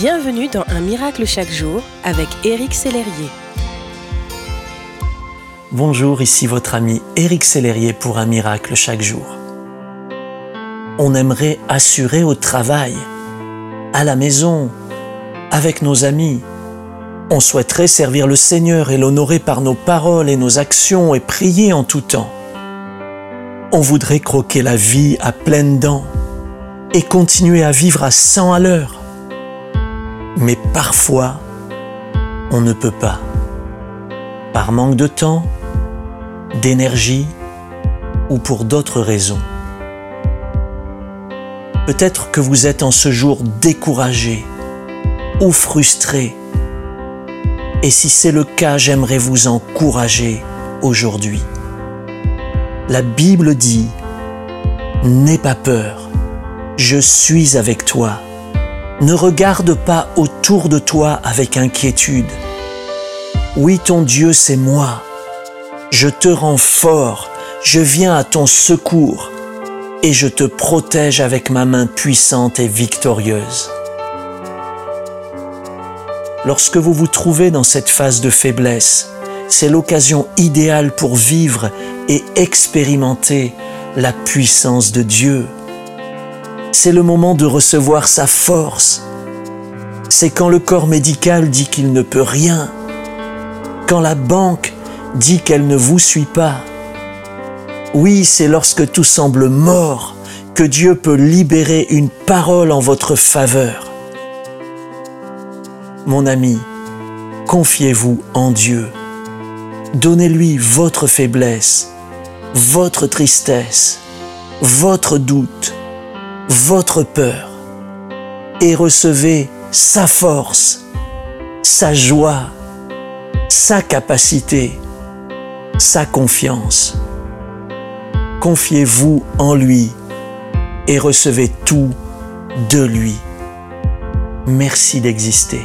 Bienvenue dans Un miracle chaque jour avec Éric Sellerier. Bonjour, ici votre ami Éric Sellerier pour Un miracle chaque jour. On aimerait assurer au travail, à la maison, avec nos amis. On souhaiterait servir le Seigneur et l'honorer par nos paroles et nos actions et prier en tout temps. On voudrait croquer la vie à pleines dents et continuer à vivre à 100 à l'heure mais parfois, on ne peut pas. Par manque de temps, d'énergie ou pour d'autres raisons. Peut-être que vous êtes en ce jour découragé ou frustré. Et si c'est le cas, j'aimerais vous encourager aujourd'hui. La Bible dit, N'aie pas peur, je suis avec toi ne regarde pas autour de toi avec inquiétude. Oui, ton Dieu, c'est moi. Je te rends fort, je viens à ton secours et je te protège avec ma main puissante et victorieuse. Lorsque vous vous trouvez dans cette phase de faiblesse, c'est l'occasion idéale pour vivre et expérimenter la puissance de Dieu c'est le moment de recevoir sa force. C'est quand le corps médical dit qu'il ne peut rien, quand la banque dit qu'elle ne vous suit pas. Oui, c'est lorsque tout semble mort que Dieu peut libérer une parole en votre faveur. Mon ami, confiez-vous en Dieu. Donnez-lui votre faiblesse, votre tristesse, votre doute votre peur et recevez sa force, sa joie, sa capacité, sa confiance. Confiez-vous en lui et recevez tout de lui. Merci d'exister.